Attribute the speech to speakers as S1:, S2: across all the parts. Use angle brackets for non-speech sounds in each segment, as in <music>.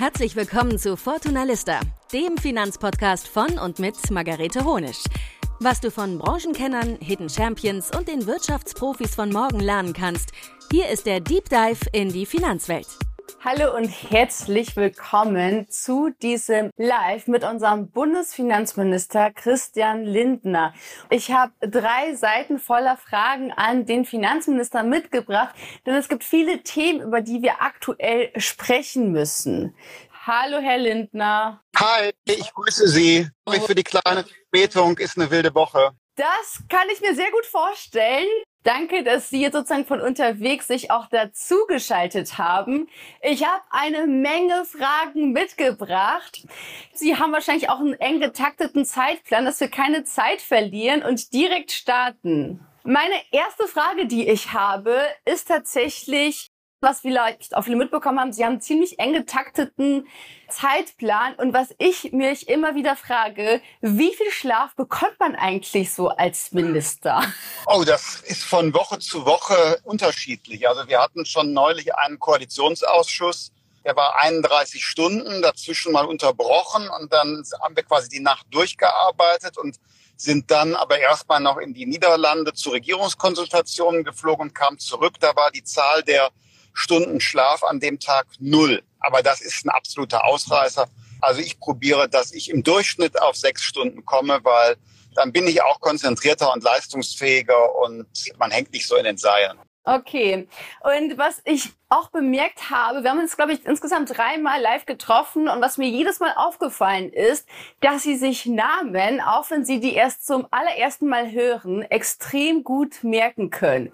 S1: Herzlich willkommen zu Fortuna Lista, dem Finanzpodcast von und mit Margarete Honisch. Was du von Branchenkennern, Hidden Champions und den Wirtschaftsprofis von morgen lernen kannst, hier ist der Deep Dive in die Finanzwelt.
S2: Hallo und herzlich willkommen zu diesem Live mit unserem Bundesfinanzminister Christian Lindner. Ich habe drei Seiten voller Fragen an den Finanzminister mitgebracht, denn es gibt viele Themen, über die wir aktuell sprechen müssen. Hallo, Herr Lindner.
S3: Hi, ich grüße Sie. Sorry für die kleine Verspätung, ist eine wilde Woche.
S2: Das kann ich mir sehr gut vorstellen. Danke, dass Sie jetzt sozusagen von unterwegs sich auch dazugeschaltet haben. Ich habe eine Menge Fragen mitgebracht. Sie haben wahrscheinlich auch einen eng getakteten Zeitplan, dass wir keine Zeit verlieren und direkt starten. Meine erste Frage, die ich habe, ist tatsächlich, was vielleicht auch viele mitbekommen haben, sie haben einen ziemlich eng getakteten Zeitplan. Und was ich mich immer wieder frage, wie viel Schlaf bekommt man eigentlich so als Minister?
S3: Oh, das ist von Woche zu Woche unterschiedlich. Also wir hatten schon neulich einen Koalitionsausschuss. Der war 31 Stunden, dazwischen mal unterbrochen und dann haben wir quasi die Nacht durchgearbeitet und sind dann aber erstmal noch in die Niederlande zu Regierungskonsultationen geflogen und kamen zurück. Da war die Zahl der Stunden Schlaf an dem Tag null. Aber das ist ein absoluter Ausreißer. Also ich probiere, dass ich im Durchschnitt auf sechs Stunden komme, weil dann bin ich auch konzentrierter und leistungsfähiger und man hängt nicht so in den Seilen.
S2: Okay. Und was ich auch bemerkt habe, wir haben uns, glaube ich, insgesamt dreimal live getroffen und was mir jedes Mal aufgefallen ist, dass Sie sich Namen, auch wenn Sie die erst zum allerersten Mal hören, extrem gut merken können.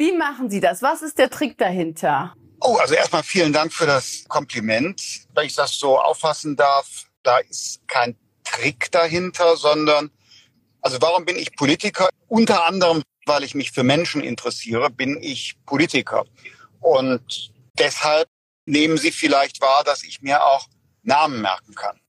S2: Wie machen Sie das? Was ist der Trick dahinter?
S3: Oh, also erstmal vielen Dank für das Kompliment. Wenn ich das so auffassen darf, da ist kein Trick dahinter, sondern, also warum bin ich Politiker? Unter anderem, weil ich mich für Menschen interessiere, bin ich Politiker. Und deshalb nehmen Sie vielleicht wahr, dass ich mir auch Namen merken kann.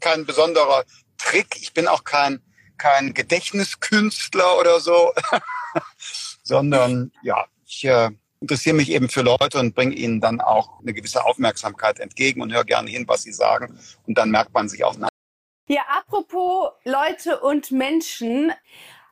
S3: Kein besonderer Trick. Ich bin auch kein, kein Gedächtniskünstler oder so. <laughs> sondern ja, ich äh, interessiere mich eben für Leute und bringe ihnen dann auch eine gewisse Aufmerksamkeit entgegen und höre gerne hin, was sie sagen. Und dann merkt man sich auch.
S2: Ja, apropos Leute und Menschen.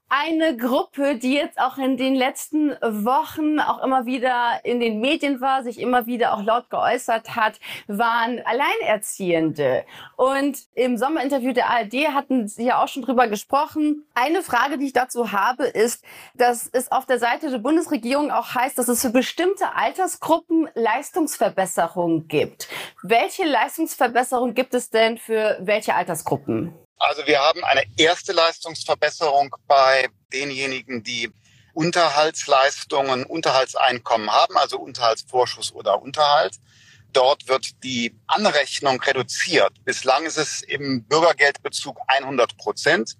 S2: Eine Gruppe, die jetzt auch in den letzten Wochen auch immer wieder in den Medien war, sich immer wieder auch laut geäußert hat, waren Alleinerziehende. Und im Sommerinterview der ARD hatten Sie ja auch schon drüber gesprochen. Eine Frage, die ich dazu habe, ist, dass es auf der Seite der Bundesregierung auch heißt, dass es für bestimmte Altersgruppen Leistungsverbesserungen gibt. Welche Leistungsverbesserung gibt es denn für welche Altersgruppen?
S3: Also wir haben eine erste Leistungsverbesserung bei denjenigen, die Unterhaltsleistungen, Unterhaltseinkommen haben, also Unterhaltsvorschuss oder Unterhalt. Dort wird die Anrechnung reduziert. Bislang ist es im Bürgergeldbezug 100 Prozent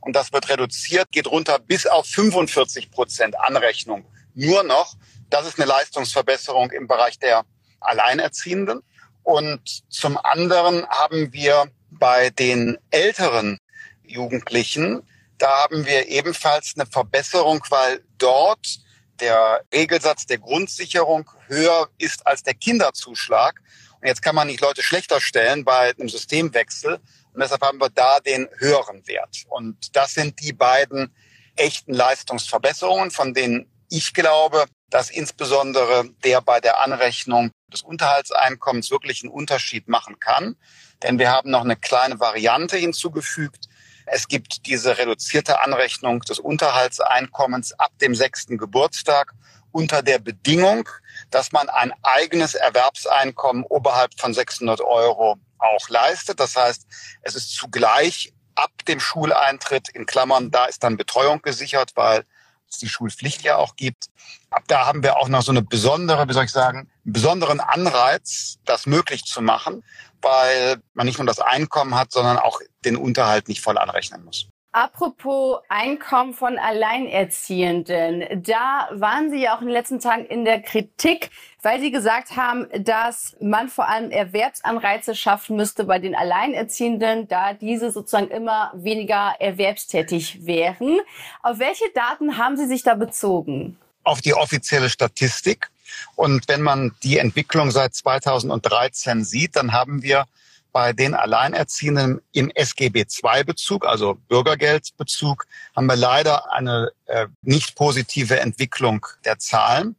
S3: und das wird reduziert, geht runter bis auf 45 Prozent Anrechnung. Nur noch, das ist eine Leistungsverbesserung im Bereich der Alleinerziehenden. Und zum anderen haben wir bei den älteren Jugendlichen, da haben wir ebenfalls eine Verbesserung, weil dort der Regelsatz der Grundsicherung höher ist als der Kinderzuschlag. Und jetzt kann man nicht Leute schlechter stellen bei einem Systemwechsel. Und deshalb haben wir da den höheren Wert. Und das sind die beiden echten Leistungsverbesserungen, von denen ich glaube, dass insbesondere der bei der Anrechnung des Unterhaltseinkommens wirklich einen Unterschied machen kann. Denn wir haben noch eine kleine Variante hinzugefügt. Es gibt diese reduzierte Anrechnung des Unterhaltseinkommens ab dem sechsten Geburtstag unter der Bedingung, dass man ein eigenes Erwerbseinkommen oberhalb von 600 Euro auch leistet. Das heißt, es ist zugleich ab dem Schuleintritt in Klammern, da ist dann Betreuung gesichert, weil es die Schulpflicht ja auch gibt. Ab da haben wir auch noch so eine besondere, wie soll ich sagen, einen besonderen Anreiz, das möglich zu machen, weil man nicht nur das Einkommen hat, sondern auch den Unterhalt nicht voll anrechnen muss.
S2: Apropos Einkommen von Alleinerziehenden, da waren Sie ja auch in den letzten Tagen in der Kritik, weil Sie gesagt haben, dass man vor allem Erwerbsanreize schaffen müsste bei den Alleinerziehenden, da diese sozusagen immer weniger erwerbstätig wären. Auf welche Daten haben Sie sich da bezogen?
S3: Auf die offizielle Statistik. Und wenn man die Entwicklung seit 2013 sieht, dann haben wir bei den Alleinerziehenden im SGB-II-Bezug, also Bürgergeldbezug, haben wir leider eine äh, nicht positive Entwicklung der Zahlen.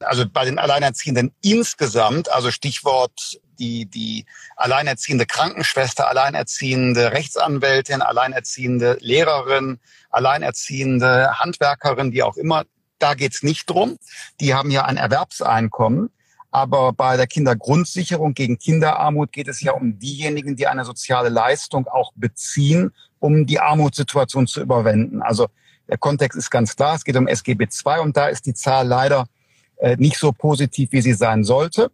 S3: Also bei den Alleinerziehenden insgesamt, also Stichwort die, die alleinerziehende Krankenschwester, alleinerziehende Rechtsanwältin, alleinerziehende Lehrerin, alleinerziehende Handwerkerin, wie auch immer, da geht's nicht drum. Die haben ja ein Erwerbseinkommen. Aber bei der Kindergrundsicherung gegen Kinderarmut geht es ja um diejenigen, die eine soziale Leistung auch beziehen, um die Armutssituation zu überwinden. Also der Kontext ist ganz klar. Es geht um SGB II und da ist die Zahl leider äh, nicht so positiv, wie sie sein sollte.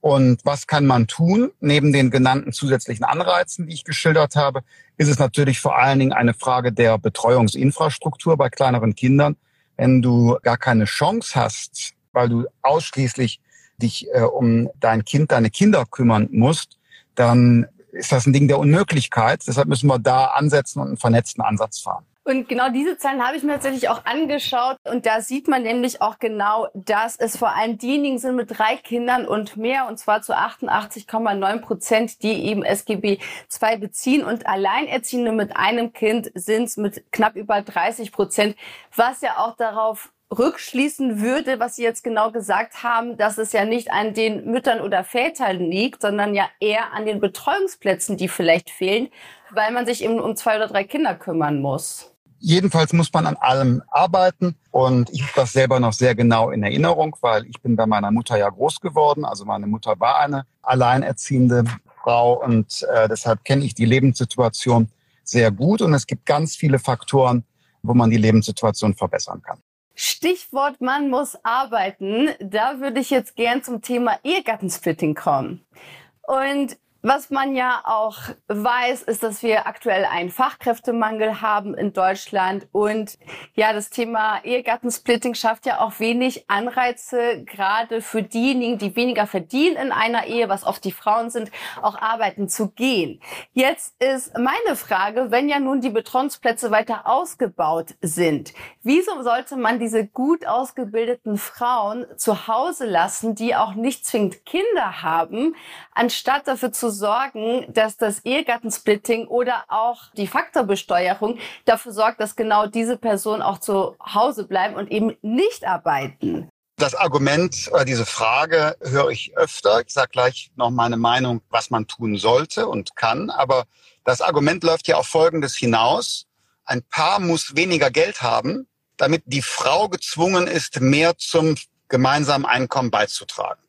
S3: Und was kann man tun? Neben den genannten zusätzlichen Anreizen, die ich geschildert habe, ist es natürlich vor allen Dingen eine Frage der Betreuungsinfrastruktur bei kleineren Kindern. Wenn du gar keine Chance hast, weil du ausschließlich dich äh, um dein Kind, deine Kinder kümmern musst, dann ist das ein Ding der Unmöglichkeit. Deshalb müssen wir da ansetzen und einen vernetzten Ansatz fahren.
S2: Und genau diese Zahlen habe ich mir tatsächlich auch angeschaut. Und da sieht man nämlich auch genau, dass es vor allem diejenigen sind mit drei Kindern und mehr, und zwar zu 88,9 Prozent, die eben SGB II beziehen. Und Alleinerziehende mit einem Kind sind es mit knapp über 30 Prozent, was ja auch darauf rückschließen würde, was Sie jetzt genau gesagt haben, dass es ja nicht an den Müttern oder Vätern liegt, sondern ja eher an den Betreuungsplätzen, die vielleicht fehlen, weil man sich eben um zwei oder drei Kinder kümmern muss.
S3: Jedenfalls muss man an allem arbeiten und ich habe das selber noch sehr genau in Erinnerung, weil ich bin bei meiner Mutter ja groß geworden. Also meine Mutter war eine alleinerziehende Frau und äh, deshalb kenne ich die Lebenssituation sehr gut und es gibt ganz viele Faktoren, wo man die Lebenssituation verbessern kann.
S2: Stichwort man muss arbeiten. Da würde ich jetzt gern zum Thema Ehegattensplitting kommen. Und was man ja auch weiß, ist, dass wir aktuell einen Fachkräftemangel haben in Deutschland. Und ja, das Thema Ehegattensplitting schafft ja auch wenig Anreize, gerade für diejenigen, die weniger verdienen in einer Ehe, was oft die Frauen sind, auch arbeiten zu gehen. Jetzt ist meine Frage, wenn ja nun die Betreuungsplätze weiter ausgebaut sind, wieso sollte man diese gut ausgebildeten Frauen zu Hause lassen, die auch nicht zwingend Kinder haben, anstatt dafür zu sorgen, dass das Ehegattensplitting oder auch die Faktorbesteuerung dafür sorgt, dass genau diese Personen auch zu Hause bleiben und eben nicht arbeiten.
S3: Das Argument diese Frage höre ich öfter. Ich sage gleich noch meine Meinung, was man tun sollte und kann. Aber das Argument läuft ja auf Folgendes hinaus. Ein Paar muss weniger Geld haben, damit die Frau gezwungen ist, mehr zum gemeinsamen Einkommen beizutragen.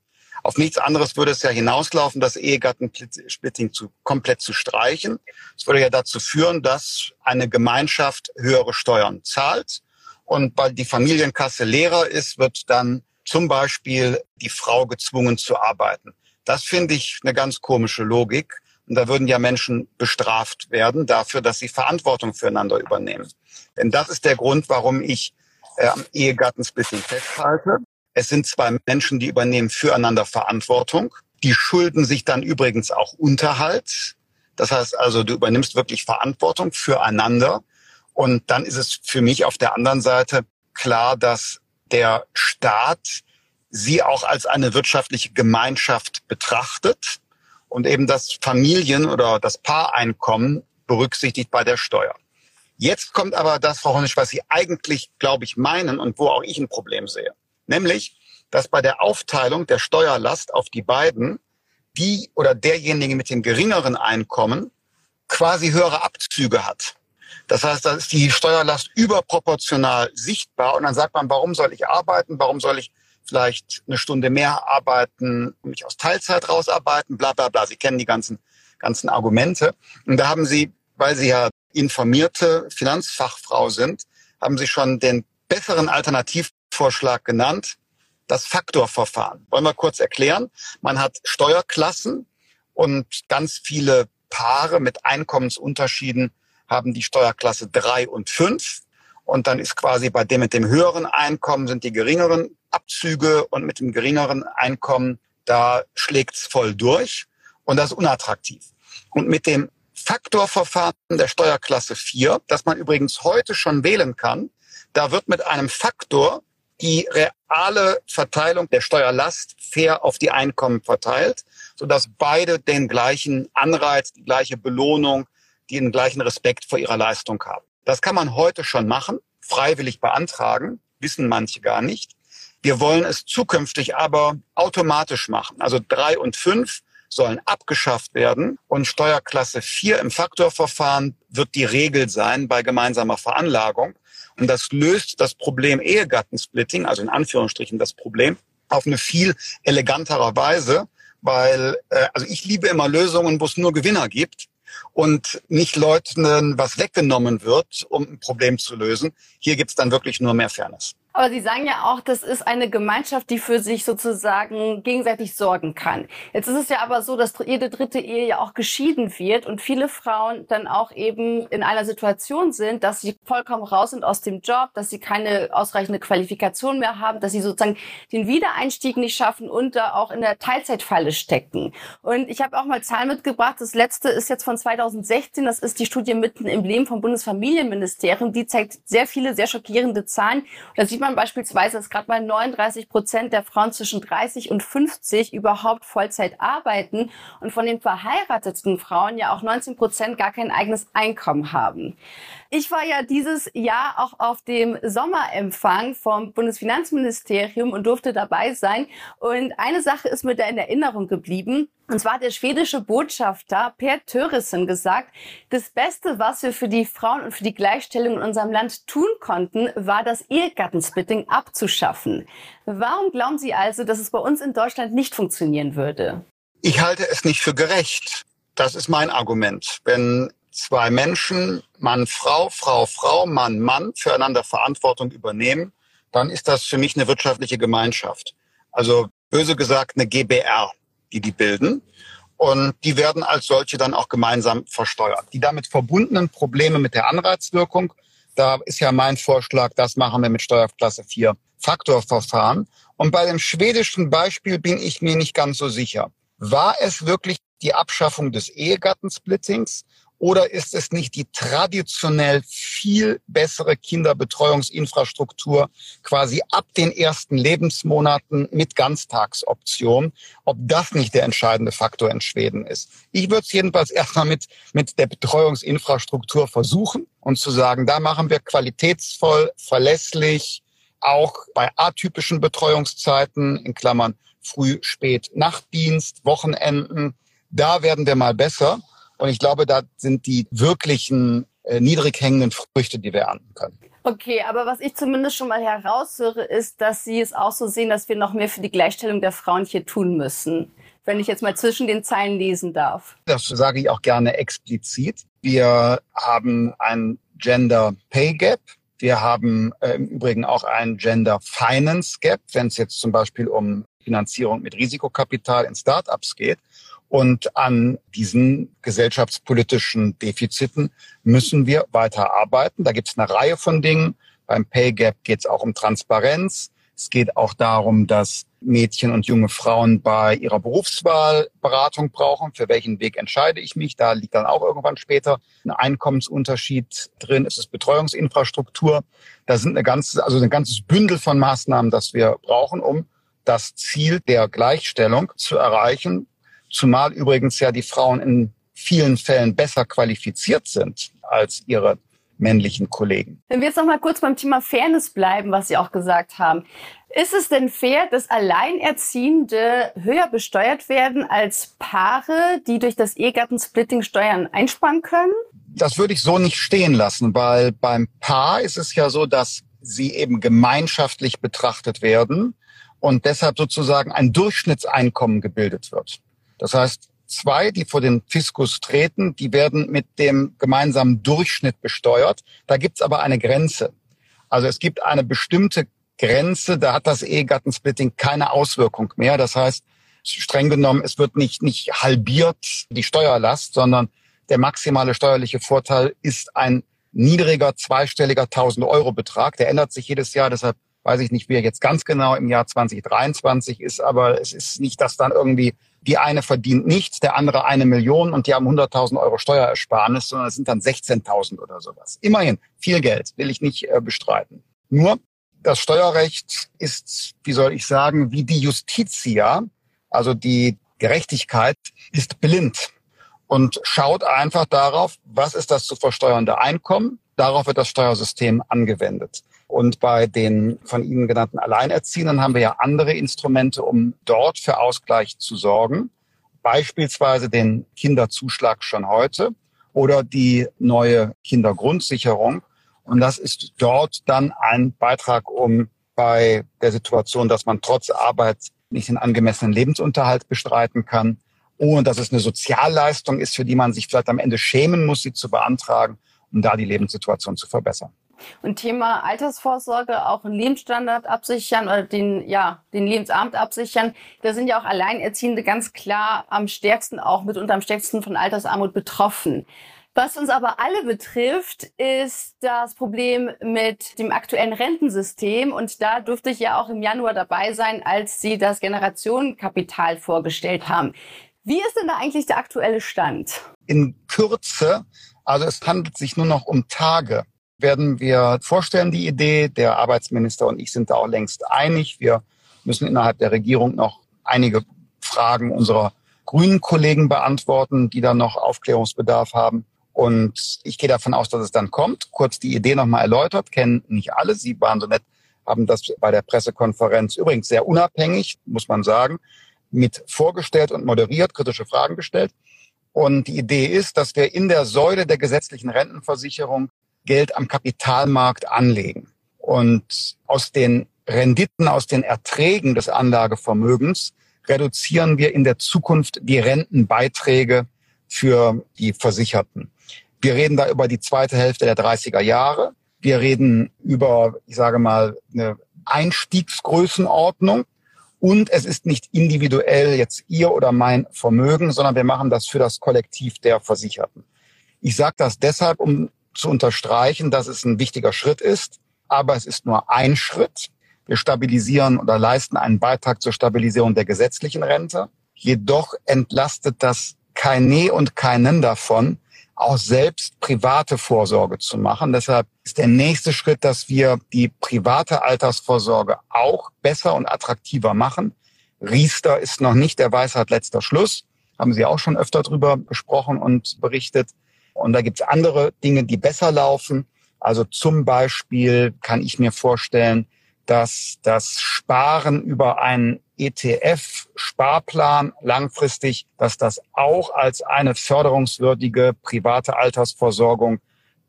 S3: Auf nichts anderes würde es ja hinauslaufen, das Ehegattensplitting zu, komplett zu streichen. Es würde ja dazu führen, dass eine Gemeinschaft höhere Steuern zahlt. Und weil die Familienkasse leerer ist, wird dann zum Beispiel die Frau gezwungen zu arbeiten. Das finde ich eine ganz komische Logik. Und da würden ja Menschen bestraft werden dafür, dass sie Verantwortung füreinander übernehmen. Denn das ist der Grund, warum ich äh, am Ehegattensplitting festhalte. Es sind zwei Menschen, die übernehmen füreinander Verantwortung. Die schulden sich dann übrigens auch Unterhalt. Das heißt also, du übernimmst wirklich Verantwortung füreinander. Und dann ist es für mich auf der anderen Seite klar, dass der Staat sie auch als eine wirtschaftliche Gemeinschaft betrachtet und eben das Familien- oder das Paareinkommen berücksichtigt bei der Steuer. Jetzt kommt aber das, Frau Honisch, was Sie eigentlich, glaube ich, meinen und wo auch ich ein Problem sehe. Nämlich, dass bei der Aufteilung der Steuerlast auf die beiden die oder derjenige mit dem geringeren Einkommen quasi höhere Abzüge hat. Das heißt, da ist die Steuerlast überproportional sichtbar und dann sagt man, warum soll ich arbeiten? Warum soll ich vielleicht eine Stunde mehr arbeiten mich aus Teilzeit rausarbeiten? Bla bla bla. Sie kennen die ganzen, ganzen Argumente. Und da haben Sie, weil Sie ja informierte Finanzfachfrau sind, haben Sie schon den besseren Alternativ Vorschlag genannt, das Faktorverfahren. Wollen wir kurz erklären? Man hat Steuerklassen und ganz viele Paare mit Einkommensunterschieden haben die Steuerklasse drei und fünf. Und dann ist quasi bei dem mit dem höheren Einkommen sind die geringeren Abzüge und mit dem geringeren Einkommen, da schlägt's voll durch. Und das ist unattraktiv. Und mit dem Faktorverfahren der Steuerklasse 4, das man übrigens heute schon wählen kann, da wird mit einem Faktor die alle Verteilung der Steuerlast fair auf die Einkommen verteilt, sodass beide den gleichen Anreiz, die gleiche Belohnung, den gleichen Respekt vor ihrer Leistung haben. Das kann man heute schon machen, freiwillig beantragen, wissen manche gar nicht. Wir wollen es zukünftig aber automatisch machen. Also drei und fünf sollen abgeschafft werden und Steuerklasse vier im Faktorverfahren wird die Regel sein bei gemeinsamer Veranlagung. Und das löst das Problem Ehegattensplitting, also in Anführungsstrichen das Problem, auf eine viel eleganterer Weise, weil äh, also ich liebe immer Lösungen, wo es nur Gewinner gibt und nicht Leuten was weggenommen wird, um ein Problem zu lösen. Hier gibt's dann wirklich nur mehr Fairness.
S2: Aber Sie sagen ja auch, das ist eine Gemeinschaft, die für sich sozusagen gegenseitig sorgen kann. Jetzt ist es ja aber so, dass jede dritte Ehe ja auch geschieden wird und viele Frauen dann auch eben in einer Situation sind, dass sie vollkommen raus sind aus dem Job, dass sie keine ausreichende Qualifikation mehr haben, dass sie sozusagen den Wiedereinstieg nicht schaffen und da auch in der Teilzeitfalle stecken. Und ich habe auch mal Zahlen mitgebracht. Das letzte ist jetzt von 2016. Das ist die Studie mitten im Leben vom Bundesfamilienministerium. Die zeigt sehr viele, sehr schockierende Zahlen. Und da sieht man man beispielsweise, dass gerade mal 39 Prozent der Frauen zwischen 30 und 50 überhaupt Vollzeit arbeiten und von den verheirateten Frauen ja auch 19 Prozent gar kein eigenes Einkommen haben. Ich war ja dieses Jahr auch auf dem Sommerempfang vom Bundesfinanzministerium und durfte dabei sein. Und eine Sache ist mir da in Erinnerung geblieben. Und zwar hat der schwedische Botschafter Per Törissen gesagt, das Beste, was wir für die Frauen und für die Gleichstellung in unserem Land tun konnten, war das Ehegattensplitting abzuschaffen. Warum glauben Sie also, dass es bei uns in Deutschland nicht funktionieren würde?
S3: Ich halte es nicht für gerecht. Das ist mein Argument. Wenn zwei Menschen, Mann, Frau, Frau, Frau, Mann, Mann, füreinander Verantwortung übernehmen, dann ist das für mich eine wirtschaftliche Gemeinschaft. Also böse gesagt eine GBR, die die bilden. Und die werden als solche dann auch gemeinsam versteuert. Die damit verbundenen Probleme mit der Anreizwirkung, da ist ja mein Vorschlag, das machen wir mit Steuerklasse 4 Faktorverfahren. Und bei dem schwedischen Beispiel bin ich mir nicht ganz so sicher. War es wirklich die Abschaffung des Ehegattensplittings oder ist es nicht die traditionell viel bessere Kinderbetreuungsinfrastruktur quasi ab den ersten Lebensmonaten mit Ganztagsoption? Ob das nicht der entscheidende Faktor in Schweden ist? Ich würde es jedenfalls erstmal mit, mit der Betreuungsinfrastruktur versuchen und zu sagen, da machen wir qualitätsvoll, verlässlich, auch bei atypischen Betreuungszeiten, in Klammern Früh, Spät, Nachtdienst, Wochenenden, da werden wir mal besser. Und ich glaube, da sind die wirklichen äh, niedrig hängenden Früchte, die wir ernten können.
S2: Okay, aber was ich zumindest schon mal heraushöre, ist, dass Sie es auch so sehen, dass wir noch mehr für die Gleichstellung der Frauen hier tun müssen. Wenn ich jetzt mal zwischen den Zeilen lesen darf.
S3: Das sage ich auch gerne explizit. Wir haben ein Gender Pay Gap. Wir haben äh, im Übrigen auch ein Gender Finance Gap, wenn es jetzt zum Beispiel um Finanzierung mit Risikokapital in Startups geht. Und an diesen gesellschaftspolitischen Defiziten müssen wir weiter arbeiten. Da gibt es eine Reihe von Dingen. Beim Pay Gap geht es auch um Transparenz. Es geht auch darum, dass Mädchen und junge Frauen bei ihrer Berufswahl Beratung brauchen. Für welchen Weg entscheide ich mich? Da liegt dann auch irgendwann später ein Einkommensunterschied drin. Es ist Betreuungsinfrastruktur. Da sind eine ganze, also ein ganzes Bündel von Maßnahmen, das wir brauchen, um das Ziel der Gleichstellung zu erreichen, Zumal übrigens ja die Frauen in vielen Fällen besser qualifiziert sind als ihre männlichen Kollegen.
S2: Wenn wir jetzt noch mal kurz beim Thema Fairness bleiben, was Sie auch gesagt haben. Ist es denn fair, dass Alleinerziehende höher besteuert werden als Paare, die durch das Ehegattensplitting Steuern einsparen können?
S3: Das würde ich so nicht stehen lassen, weil beim Paar ist es ja so, dass sie eben gemeinschaftlich betrachtet werden und deshalb sozusagen ein Durchschnittseinkommen gebildet wird. Das heißt, zwei, die vor den Fiskus treten, die werden mit dem gemeinsamen Durchschnitt besteuert. Da gibt's aber eine Grenze. Also es gibt eine bestimmte Grenze, da hat das Ehegattensplitting keine Auswirkung mehr. Das heißt, streng genommen, es wird nicht, nicht halbiert die Steuerlast, sondern der maximale steuerliche Vorteil ist ein niedriger zweistelliger 1000 Euro Betrag. Der ändert sich jedes Jahr, deshalb weiß ich nicht, wie er jetzt ganz genau im Jahr 2023 ist, aber es ist nicht, dass dann irgendwie die eine verdient nichts, der andere eine Million und die haben 100.000 Euro Steuerersparnis, sondern es sind dann 16.000 oder sowas. Immerhin viel Geld, will ich nicht äh, bestreiten. Nur Das Steuerrecht ist, wie soll ich sagen, wie die Justitia, also die Gerechtigkeit, ist blind und schaut einfach darauf, was ist das zu versteuernde Einkommen. Darauf wird das Steuersystem angewendet. Und bei den von Ihnen genannten Alleinerziehenden haben wir ja andere Instrumente, um dort für Ausgleich zu sorgen. Beispielsweise den Kinderzuschlag schon heute oder die neue Kindergrundsicherung. Und das ist dort dann ein Beitrag, um bei der Situation, dass man trotz Arbeit nicht den angemessenen Lebensunterhalt bestreiten kann, ohne dass es eine Sozialleistung ist, für die man sich vielleicht am Ende schämen muss, sie zu beantragen, um da die Lebenssituation zu verbessern.
S2: Und Thema Altersvorsorge, auch einen Lebensstandard absichern oder den, ja, den Lebensabend absichern. Da sind ja auch Alleinerziehende ganz klar am stärksten, auch mitunter am stärksten von Altersarmut betroffen. Was uns aber alle betrifft, ist das Problem mit dem aktuellen Rentensystem. Und da durfte ich ja auch im Januar dabei sein, als Sie das Generationenkapital vorgestellt haben. Wie ist denn da eigentlich der aktuelle Stand?
S3: In Kürze, also es handelt sich nur noch um Tage, werden wir vorstellen, die Idee. Der Arbeitsminister und ich sind da auch längst einig. Wir müssen innerhalb der Regierung noch einige Fragen unserer grünen Kollegen beantworten, die da noch Aufklärungsbedarf haben. Und ich gehe davon aus, dass es dann kommt. Kurz die Idee nochmal erläutert, kennen nicht alle. Sie waren so nett, haben das bei der Pressekonferenz übrigens sehr unabhängig, muss man sagen, mit vorgestellt und moderiert, kritische Fragen gestellt. Und die Idee ist, dass wir in der Säule der gesetzlichen Rentenversicherung Geld am Kapitalmarkt anlegen. Und aus den Renditen, aus den Erträgen des Anlagevermögens reduzieren wir in der Zukunft die Rentenbeiträge für die Versicherten. Wir reden da über die zweite Hälfte der 30er Jahre. Wir reden über, ich sage mal, eine Einstiegsgrößenordnung. Und es ist nicht individuell jetzt Ihr oder mein Vermögen, sondern wir machen das für das Kollektiv der Versicherten. Ich sage das deshalb, um zu unterstreichen, dass es ein wichtiger Schritt ist, aber es ist nur ein Schritt. Wir stabilisieren oder leisten einen Beitrag zur Stabilisierung der gesetzlichen Rente. Jedoch entlastet das keine und keinen davon, auch selbst private Vorsorge zu machen. Deshalb ist der nächste Schritt, dass wir die private Altersvorsorge auch besser und attraktiver machen. Riester ist noch nicht der Weisheit letzter Schluss. Haben Sie auch schon öfter drüber gesprochen und berichtet. Und da gibt es andere Dinge, die besser laufen. Also zum Beispiel kann ich mir vorstellen, dass das Sparen über einen ETF-Sparplan langfristig, dass das auch als eine förderungswürdige private Altersversorgung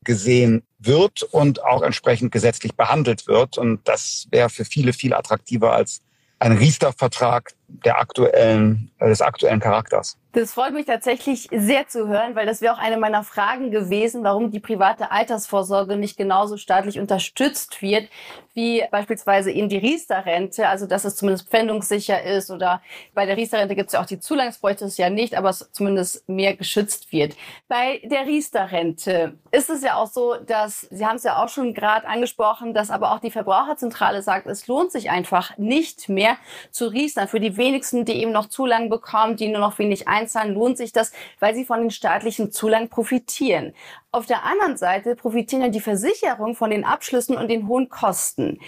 S3: gesehen wird und auch entsprechend gesetzlich behandelt wird. Und das wäre für viele viel attraktiver als ein Riester-Vertrag der aktuellen, des aktuellen Charakters.
S2: Das freut mich tatsächlich sehr zu hören, weil das wäre auch eine meiner Fragen gewesen, warum die private Altersvorsorge nicht genauso staatlich unterstützt wird, wie beispielsweise eben die Riester-Rente, also dass es zumindest pfändungssicher ist oder bei der Riester-Rente gibt es ja auch die Zulangsbräuchte es ja nicht, aber es zumindest mehr geschützt wird. Bei der Riester-Rente ist es ja auch so, dass, Sie haben es ja auch schon gerade angesprochen, dass aber auch die Verbraucherzentrale sagt, es lohnt sich einfach nicht mehr zu Riestern. Für die wenigsten, die eben noch Zulang bekommen, die nur noch wenig einzahlen, lohnt sich das, weil sie von den staatlichen Zulang profitieren. Auf der anderen Seite profitieren ja die Versicherungen von den Abschlüssen und den hohen Kosten.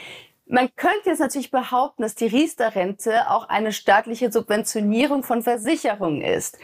S2: Man könnte jetzt natürlich behaupten, dass die Riester-Rente auch eine staatliche Subventionierung von Versicherungen ist.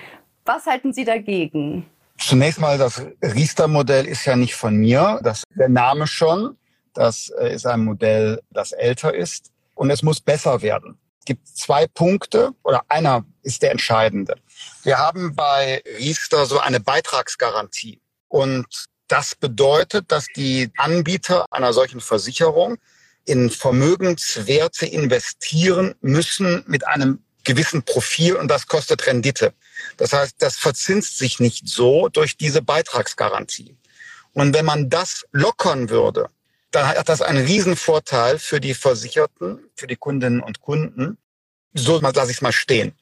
S2: Was halten Sie dagegen?
S3: Zunächst mal, das Riester-Modell ist ja nicht von mir. Das der Name schon. Das äh, ist ein Modell, das älter ist. Und es muss besser werden gibt zwei Punkte oder einer ist der entscheidende. Wir haben bei Riester so eine Beitragsgarantie und das bedeutet, dass die Anbieter einer solchen Versicherung in Vermögenswerte investieren müssen mit einem gewissen Profil und das kostet Rendite. Das heißt, das verzinst sich nicht so durch diese Beitragsgarantie. Und wenn man das lockern würde, dann hat das einen Riesenvorteil für die Versicherten, für die Kundinnen und Kunden. So lasse ich es mal stehen.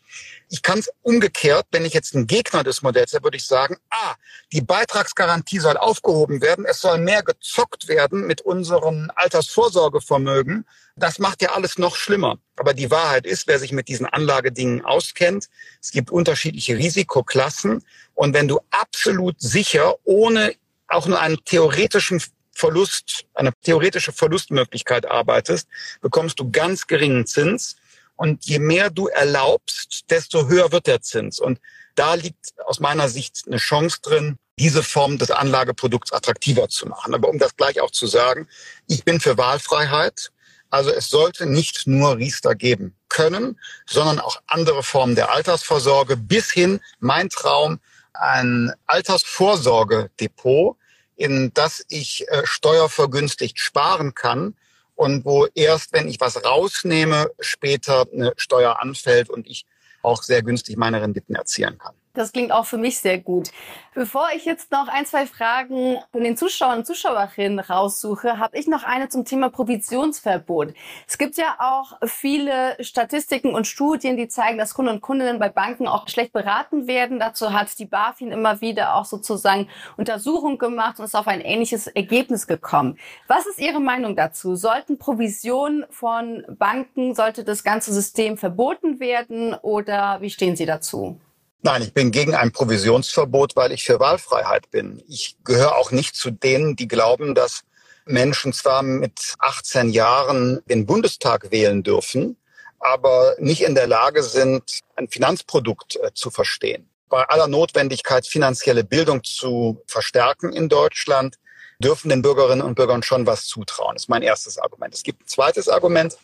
S3: Ich kann es umgekehrt, wenn ich jetzt ein Gegner des Modells wäre, würde ich sagen, ah, die Beitragsgarantie soll aufgehoben werden, es soll mehr gezockt werden mit unseren Altersvorsorgevermögen. Das macht ja alles noch schlimmer. Aber die Wahrheit ist, wer sich mit diesen Anlagedingen auskennt, es gibt unterschiedliche Risikoklassen. Und wenn du absolut sicher, ohne auch nur einen theoretischen Verlust, eine theoretische Verlustmöglichkeit arbeitest, bekommst du ganz geringen Zins. Und je mehr du erlaubst, desto höher wird der Zins. Und da liegt aus meiner Sicht eine Chance drin, diese Form des Anlageprodukts attraktiver zu machen. Aber um das gleich auch zu sagen, ich bin für Wahlfreiheit. Also es sollte nicht nur Riester geben können, sondern auch andere Formen der Altersvorsorge bis hin, mein Traum, ein Altersvorsorgedepot, in das ich äh, steuervergünstigt sparen kann und wo erst, wenn ich was rausnehme, später eine Steuer anfällt und ich auch sehr günstig meine Renditen erzielen kann.
S2: Das klingt auch für mich sehr gut. Bevor ich jetzt noch ein, zwei Fragen von den Zuschauern und Zuschauerinnen raussuche, habe ich noch eine zum Thema Provisionsverbot. Es gibt ja auch viele Statistiken und Studien, die zeigen, dass Kunden und Kundinnen bei Banken auch schlecht beraten werden. Dazu hat die BaFin immer wieder auch sozusagen Untersuchungen gemacht und ist auf ein ähnliches Ergebnis gekommen. Was ist Ihre Meinung dazu? Sollten Provisionen von Banken, sollte das ganze System verboten werden oder wie stehen Sie dazu?
S3: Nein, ich bin gegen ein Provisionsverbot, weil ich für Wahlfreiheit bin. Ich gehöre auch nicht zu denen, die glauben, dass Menschen zwar mit 18 Jahren den Bundestag wählen dürfen, aber nicht in der Lage sind, ein Finanzprodukt äh, zu verstehen. Bei aller Notwendigkeit, finanzielle Bildung zu verstärken in Deutschland, dürfen den Bürgerinnen und Bürgern schon was zutrauen. Das ist mein erstes Argument. Es gibt ein zweites Argument.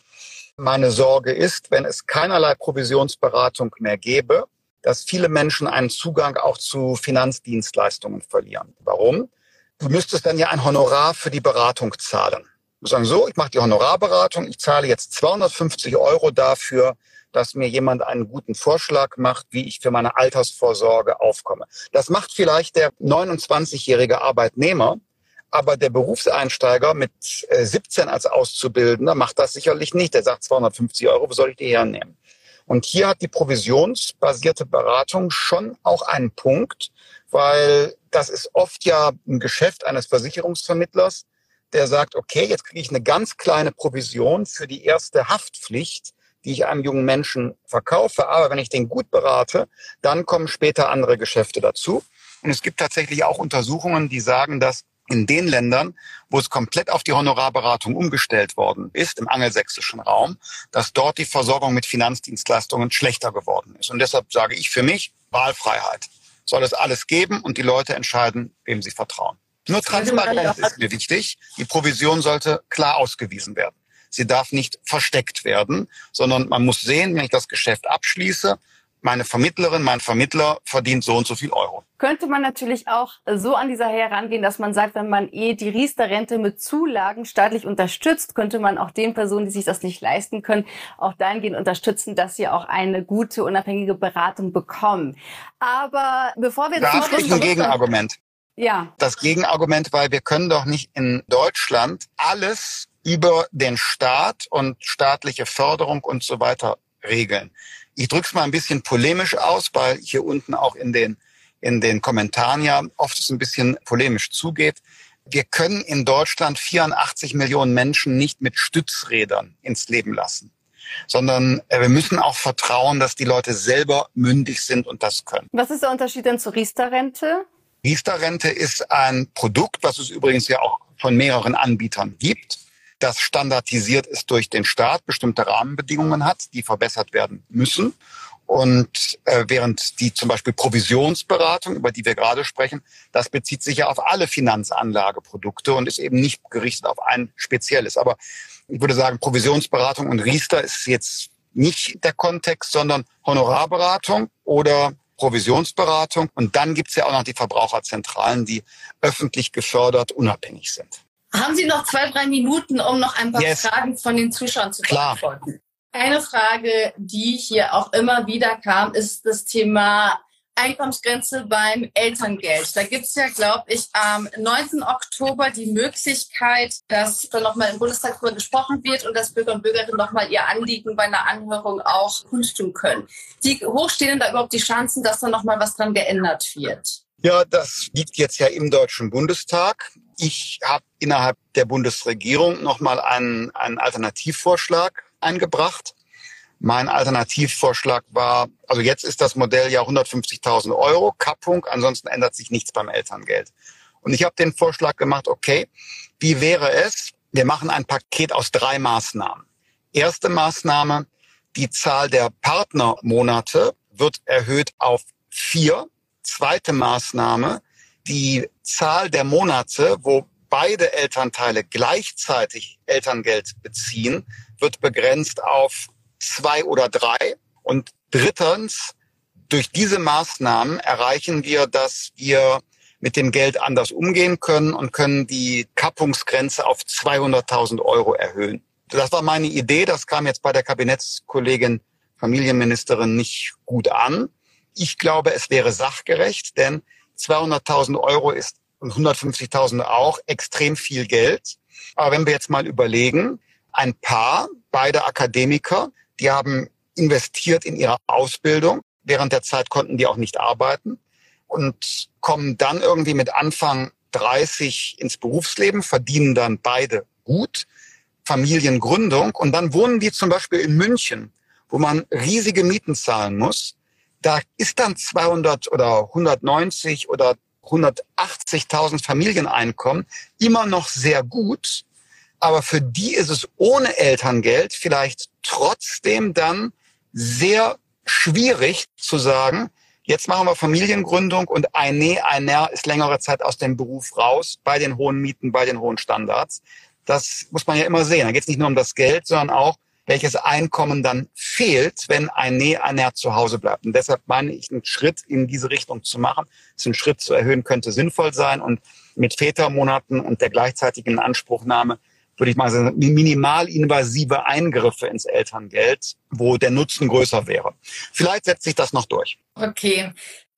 S3: Meine Sorge ist, wenn es keinerlei Provisionsberatung mehr gäbe, dass viele Menschen einen Zugang auch zu Finanzdienstleistungen verlieren. Warum? Du müsstest dann ja ein Honorar für die Beratung zahlen. Du sagen so, ich mache die Honorarberatung, ich zahle jetzt 250 Euro dafür, dass mir jemand einen guten Vorschlag macht, wie ich für meine Altersvorsorge aufkomme. Das macht vielleicht der 29-jährige Arbeitnehmer, aber der Berufseinsteiger mit 17 äh, als Auszubildender macht das sicherlich nicht. Der sagt 250 Euro, wo soll ich die hernehmen? Und hier hat die provisionsbasierte Beratung schon auch einen Punkt, weil das ist oft ja ein Geschäft eines Versicherungsvermittlers, der sagt, okay, jetzt kriege ich eine ganz kleine Provision für die erste Haftpflicht, die ich einem jungen Menschen verkaufe. Aber wenn ich den gut berate, dann kommen später andere Geschäfte dazu. Und es gibt tatsächlich auch Untersuchungen, die sagen, dass in den Ländern, wo es komplett auf die Honorarberatung umgestellt worden ist, im angelsächsischen Raum, dass dort die Versorgung mit Finanzdienstleistungen schlechter geworden ist. Und deshalb sage ich für mich, Wahlfreiheit. Soll es alles geben und die Leute entscheiden, wem sie vertrauen. Nur Transparenz ist mir wichtig. Die Provision sollte klar ausgewiesen werden. Sie darf nicht versteckt werden, sondern man muss sehen, wenn ich das Geschäft abschließe, meine Vermittlerin, mein Vermittler verdient so und so viel Euro.
S2: Könnte man natürlich auch so an dieser herangehen, dass man sagt, wenn man eh die Riester-Rente mit Zulagen staatlich unterstützt, könnte man auch den Personen, die sich das nicht leisten können, auch dahingehend unterstützen, dass sie auch eine gute, unabhängige Beratung bekommen. Aber bevor wir...
S3: Da habe ich ein Gegenargument.
S2: Ja.
S3: Das Gegenargument, weil wir können doch nicht in Deutschland alles über den Staat und staatliche Förderung und so weiter regeln. Ich drücke es mal ein bisschen polemisch aus, weil hier unten auch in den, in den Kommentaren ja oft es ein bisschen polemisch zugeht. Wir können in Deutschland 84 Millionen Menschen nicht mit Stützrädern ins Leben lassen sondern äh, wir müssen auch vertrauen, dass die Leute selber mündig sind und das können.
S2: Was ist der Unterschied denn zur Riester-Rente?
S3: Riester-Rente ist ein Produkt, was es übrigens ja auch von mehreren Anbietern gibt das standardisiert ist durch den Staat, bestimmte Rahmenbedingungen hat, die verbessert werden müssen. Und äh, während die zum Beispiel Provisionsberatung, über die wir gerade sprechen, das bezieht sich ja auf alle Finanzanlageprodukte und ist eben nicht gerichtet auf ein spezielles. Aber ich würde sagen, Provisionsberatung und Riester ist jetzt nicht der Kontext, sondern Honorarberatung oder Provisionsberatung. Und dann gibt's ja auch noch die Verbraucherzentralen, die öffentlich gefördert unabhängig sind.
S2: Haben Sie noch zwei, drei Minuten, um noch ein paar yes. Fragen von den Zuschauern zu Klar. beantworten? Eine Frage, die hier auch immer wieder kam, ist das Thema Einkommensgrenze beim Elterngeld. Da gibt's ja, glaube ich, am 9. Oktober die Möglichkeit, dass da nochmal im Bundestag darüber gesprochen wird und dass Bürger und Bürgerinnen nochmal ihr Anliegen bei einer Anhörung auch kundtun können. Wie hoch stehen denn da überhaupt die Chancen, dass da nochmal was dran geändert wird?
S3: Ja, das liegt jetzt ja im Deutschen Bundestag. Ich habe innerhalb der Bundesregierung nochmal einen, einen Alternativvorschlag eingebracht. Mein Alternativvorschlag war, also jetzt ist das Modell ja 150.000 Euro Kappung, ansonsten ändert sich nichts beim Elterngeld. Und ich habe den Vorschlag gemacht, okay, Wie wäre es? Wir machen ein Paket aus drei Maßnahmen. Erste Maßnahme, die Zahl der Partnermonate wird erhöht auf vier. Zweite Maßnahme, die Zahl der Monate, wo beide Elternteile gleichzeitig Elterngeld beziehen, wird begrenzt auf zwei oder drei. Und drittens, durch diese Maßnahmen erreichen wir, dass wir mit dem Geld anders umgehen können und können die Kappungsgrenze auf 200.000 Euro erhöhen. Das war meine Idee. Das kam jetzt bei der Kabinettskollegin Familienministerin nicht gut an. Ich glaube, es wäre sachgerecht, denn 200.000 Euro ist und 150.000 auch extrem viel Geld. Aber wenn wir jetzt mal überlegen, ein Paar, beide Akademiker, die haben investiert in ihre Ausbildung. Während der Zeit konnten die auch nicht arbeiten und kommen dann irgendwie mit Anfang 30 ins Berufsleben, verdienen dann beide gut, Familiengründung und dann wohnen die zum Beispiel in München, wo man riesige Mieten zahlen muss. Da ist dann 200 oder 190 oder 180.000 Familieneinkommen immer noch sehr gut, aber für die ist es ohne Elterngeld vielleicht trotzdem dann sehr schwierig zu sagen, jetzt machen wir Familiengründung und ein Nee, ein Ner ist längere Zeit aus dem Beruf raus, bei den hohen Mieten, bei den hohen Standards. Das muss man ja immer sehen. Da geht es nicht nur um das Geld, sondern auch, welches Einkommen dann fehlt, wenn ein Ner zu Hause bleibt. Und deshalb meine ich, einen Schritt in diese Richtung zu machen, so einen Schritt zu erhöhen, könnte sinnvoll sein. Und mit Vätermonaten und der gleichzeitigen Anspruchnahme würde ich mal sagen, minimalinvasive Eingriffe ins Elterngeld, wo der Nutzen größer wäre. Vielleicht setzt sich das noch durch.
S2: Okay.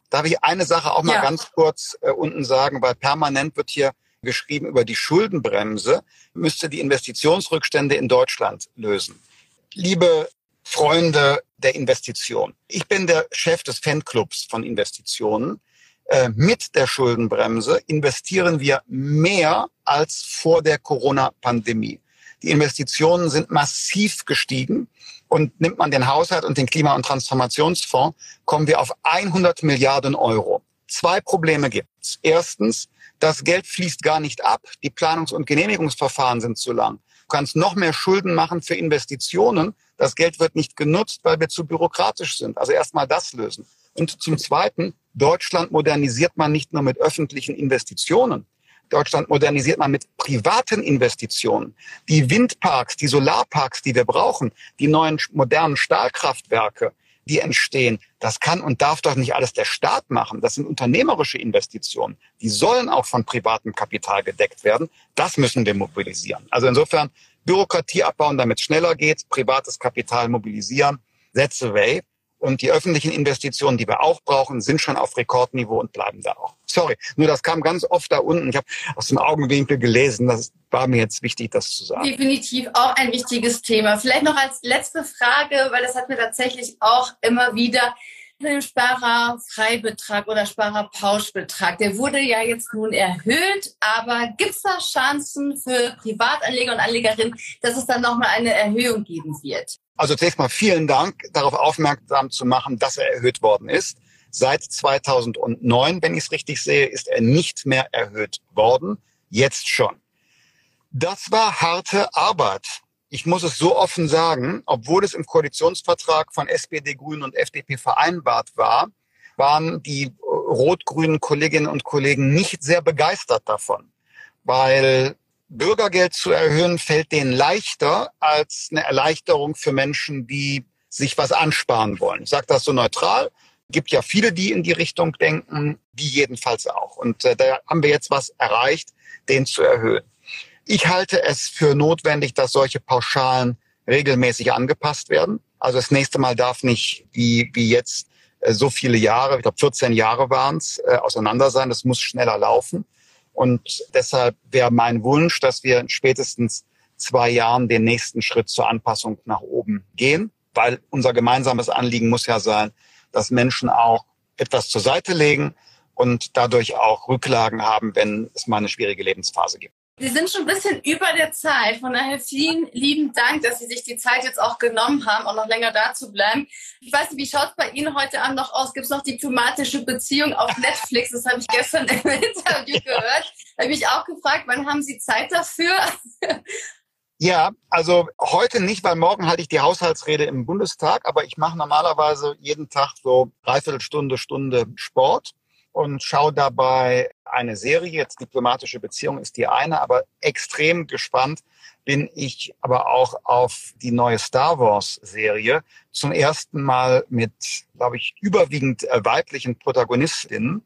S3: Darf ich eine Sache auch mal ja. ganz kurz äh, unten sagen, weil permanent wird hier geschrieben über die Schuldenbremse, müsste die Investitionsrückstände in Deutschland lösen. Liebe Freunde der Investition, ich bin der Chef des Fanclubs von Investitionen. Äh, mit der Schuldenbremse investieren wir mehr als vor der Corona-Pandemie. Die Investitionen sind massiv gestiegen und nimmt man den Haushalt und den Klima- und Transformationsfonds, kommen wir auf 100 Milliarden Euro. Zwei Probleme gibt es. Erstens, das Geld fließt gar nicht ab. Die Planungs- und Genehmigungsverfahren sind zu lang. Kannst noch mehr Schulden machen für Investitionen. Das Geld wird nicht genutzt, weil wir zu bürokratisch sind. Also erstmal das lösen. Und zum Zweiten, Deutschland modernisiert man nicht nur mit öffentlichen Investitionen. Deutschland modernisiert man mit privaten Investitionen. Die Windparks, die Solarparks, die wir brauchen, die neuen modernen Stahlkraftwerke, die entstehen, das kann und darf doch nicht alles der Staat machen. Das sind unternehmerische Investitionen. Die sollen auch von privatem Kapital gedeckt werden. Das müssen wir mobilisieren. Also insofern Bürokratie abbauen, damit es schneller geht, privates Kapital mobilisieren. That's the way. Und die öffentlichen Investitionen, die wir auch brauchen, sind schon auf Rekordniveau und bleiben da auch. Sorry, nur das kam ganz oft da unten. Ich habe aus dem Augenwinkel gelesen. Das war mir jetzt wichtig, das zu sagen.
S2: Definitiv auch ein wichtiges Thema. Vielleicht noch als letzte Frage, weil das hat mir tatsächlich auch immer wieder den Sparerfreibetrag oder Sparerpauschbetrag, der wurde ja jetzt nun erhöht, aber gibt es da Chancen für Privatanleger und Anlegerinnen, dass es dann nochmal eine Erhöhung geben wird?
S3: Also zunächst mal vielen Dank, darauf aufmerksam zu machen, dass er erhöht worden ist. Seit 2009, wenn ich es richtig sehe, ist er nicht mehr erhöht worden. Jetzt schon. Das war harte Arbeit. Ich muss es so offen sagen, obwohl es im Koalitionsvertrag von SPD, Grünen und FDP vereinbart war, waren die rot-grünen Kolleginnen und Kollegen nicht sehr begeistert davon, weil Bürgergeld zu erhöhen fällt denen leichter als eine Erleichterung für Menschen, die sich was ansparen wollen. Ich sage das so neutral. Gibt ja viele, die in die Richtung denken, die jedenfalls auch. Und äh, da haben wir jetzt was erreicht, den zu erhöhen. Ich halte es für notwendig, dass solche Pauschalen regelmäßig angepasst werden. Also das nächste Mal darf nicht wie, wie jetzt äh, so viele Jahre, ich glaube 14 Jahre waren es, äh, auseinander sein. Das muss schneller laufen. Und deshalb wäre mein Wunsch, dass wir spätestens zwei Jahren den nächsten Schritt zur Anpassung nach oben gehen, weil unser gemeinsames Anliegen muss ja sein, dass Menschen auch etwas zur Seite legen und dadurch auch Rücklagen haben, wenn es mal eine schwierige Lebensphase gibt.
S2: Sie sind schon ein bisschen über der Zeit. Von daher vielen lieben Dank, dass Sie sich die Zeit jetzt auch genommen haben, auch noch länger da zu bleiben. Ich weiß nicht, wie schaut es bei Ihnen heute Abend noch aus? Gibt es noch diplomatische Beziehungen auf Netflix? Das habe ich gestern <laughs> im Interview gehört. Da habe ich auch gefragt, wann haben Sie Zeit dafür?
S3: Ja, also heute nicht, weil morgen halte ich die Haushaltsrede im Bundestag, aber ich mache normalerweise jeden Tag so dreiviertel Stunde, Stunde Sport und schaue dabei eine Serie. Jetzt diplomatische Beziehung ist die eine, aber extrem gespannt bin ich aber auch auf die neue Star Wars Serie. Zum ersten Mal mit, glaube ich, überwiegend äh, weiblichen Protagonistinnen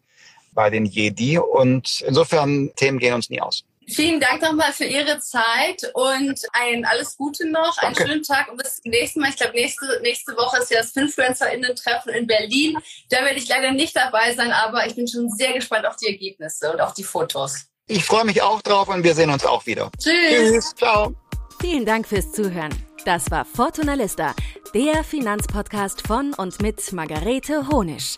S3: bei den Jedi. Und insofern Themen gehen uns nie aus.
S2: Vielen Dank nochmal für Ihre Zeit und ein alles Gute noch, einen schönen Tag und bis zum nächsten Mal. Ich glaube, nächste, nächste Woche ist ja das FinfluencerInnen-Treffen in Berlin. Da werde ich leider nicht dabei sein, aber ich bin schon sehr gespannt auf die Ergebnisse und auf die Fotos.
S3: Ich freue mich auch drauf und wir sehen uns auch wieder.
S2: Tschüss. Tschüss.
S1: Ciao. Vielen Dank fürs Zuhören. Das war Fortuna Lista, der Finanzpodcast von und mit Margarete Honisch.